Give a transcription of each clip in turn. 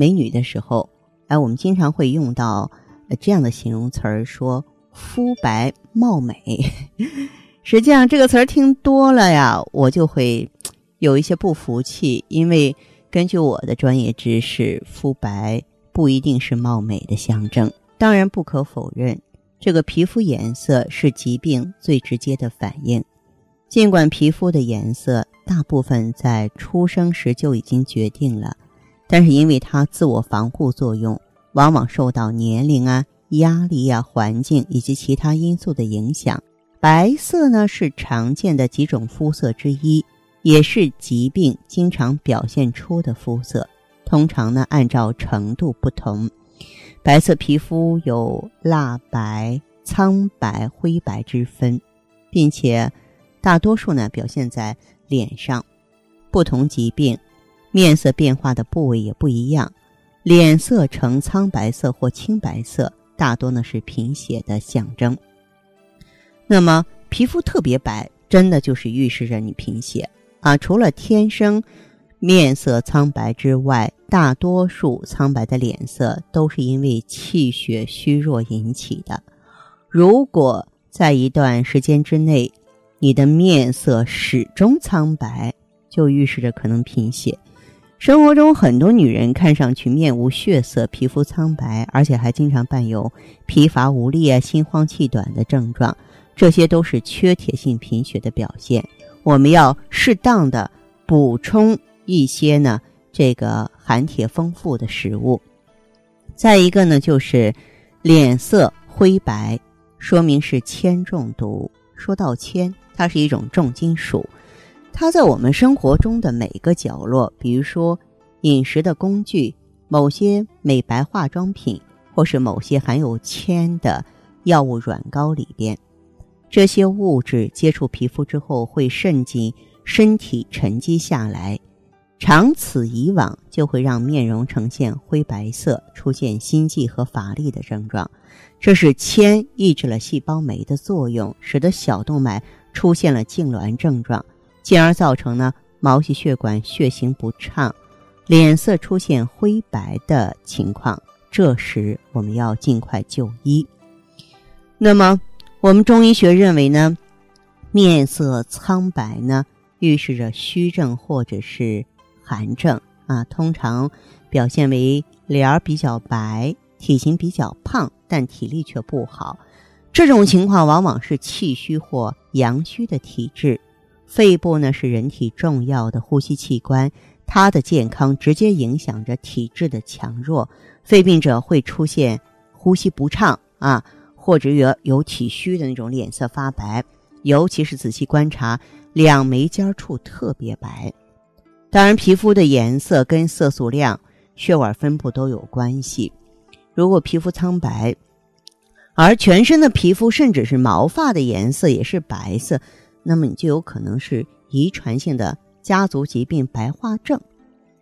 美女的时候，哎，我们经常会用到这样的形容词儿，说肤白貌美。实际上，这个词儿听多了呀，我就会有一些不服气，因为根据我的专业知识，肤白不一定是貌美的象征。当然，不可否认，这个皮肤颜色是疾病最直接的反应。尽管皮肤的颜色大部分在出生时就已经决定了，但是因为它自我防护作用，往往受到年龄啊、压力啊、环境以及其他因素的影响。白色呢是常见的几种肤色之一，也是疾病经常表现出的肤色。通常呢，按照程度不同，白色皮肤有蜡白、苍白、灰白之分，并且大多数呢表现在脸上。不同疾病，面色变化的部位也不一样。脸色呈苍白色或青白色，大多呢是贫血的象征。那么皮肤特别白，真的就是预示着你贫血啊！除了天生面色苍白之外，大多数苍白的脸色都是因为气血虚弱引起的。如果在一段时间之内，你的面色始终苍白，就预示着可能贫血。生活中很多女人看上去面无血色，皮肤苍白，而且还经常伴有疲乏无力啊、心慌气短的症状。这些都是缺铁性贫血的表现，我们要适当的补充一些呢，这个含铁丰富的食物。再一个呢，就是脸色灰白，说明是铅中毒。说到铅，它是一种重金属，它在我们生活中的每个角落，比如说饮食的工具、某些美白化妆品，或是某些含有铅的药物软膏里边。这些物质接触皮肤之后会渗进身体沉积下来，长此以往就会让面容呈现灰白色，出现心悸和乏力的症状。这是铅抑制了细胞酶的作用，使得小动脉出现了痉挛症状，进而造成呢毛细血管血行不畅，脸色出现灰白的情况。这时我们要尽快就医。那么。我们中医学认为呢，面色苍白呢，预示着虚症或者是寒症啊。通常表现为脸儿比较白，体型比较胖，但体力却不好。这种情况往往是气虚或阳虚的体质。肺部呢是人体重要的呼吸器官，它的健康直接影响着体质的强弱。肺病者会出现呼吸不畅啊。或者有有体虚的那种脸色发白，尤其是仔细观察两眉尖处特别白。当然，皮肤的颜色跟色素量、血管分布都有关系。如果皮肤苍白，而全身的皮肤甚至是毛发的颜色也是白色，那么你就有可能是遗传性的家族疾病白化症。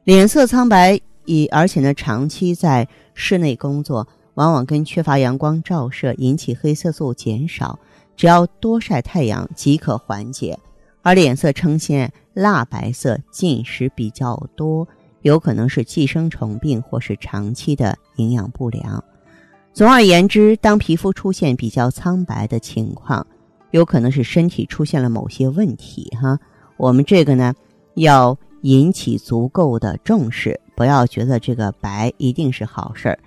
脸色苍白，以而且呢长期在室内工作。往往跟缺乏阳光照射引起黑色素减少，只要多晒太阳即可缓解。而脸色呈现蜡白色、进食比较多，有可能是寄生虫病或是长期的营养不良。总而言之，当皮肤出现比较苍白的情况，有可能是身体出现了某些问题。哈，我们这个呢，要引起足够的重视，不要觉得这个白一定是好事儿。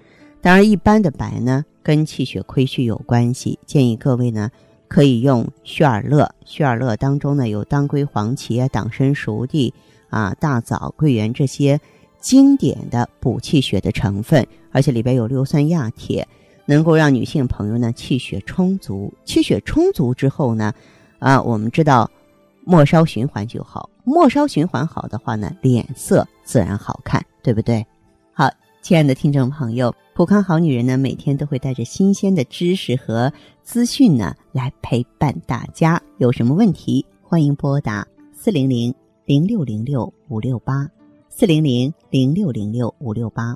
当然，一般的白呢，跟气血亏虚有关系。建议各位呢，可以用血尔乐。血尔乐当中呢，有当归、黄芪、党参、熟地啊、大枣、桂圆这些经典的补气血的成分，而且里边有硫酸亚铁，能够让女性朋友呢气血充足。气血充足之后呢，啊，我们知道末梢循环就好。末梢循环好的话呢，脸色自然好看，对不对？好。亲爱的听众朋友，普康好女人呢，每天都会带着新鲜的知识和资讯呢，来陪伴大家。有什么问题，欢迎拨打四零零零六零六五六八，四零零零六零六五六八，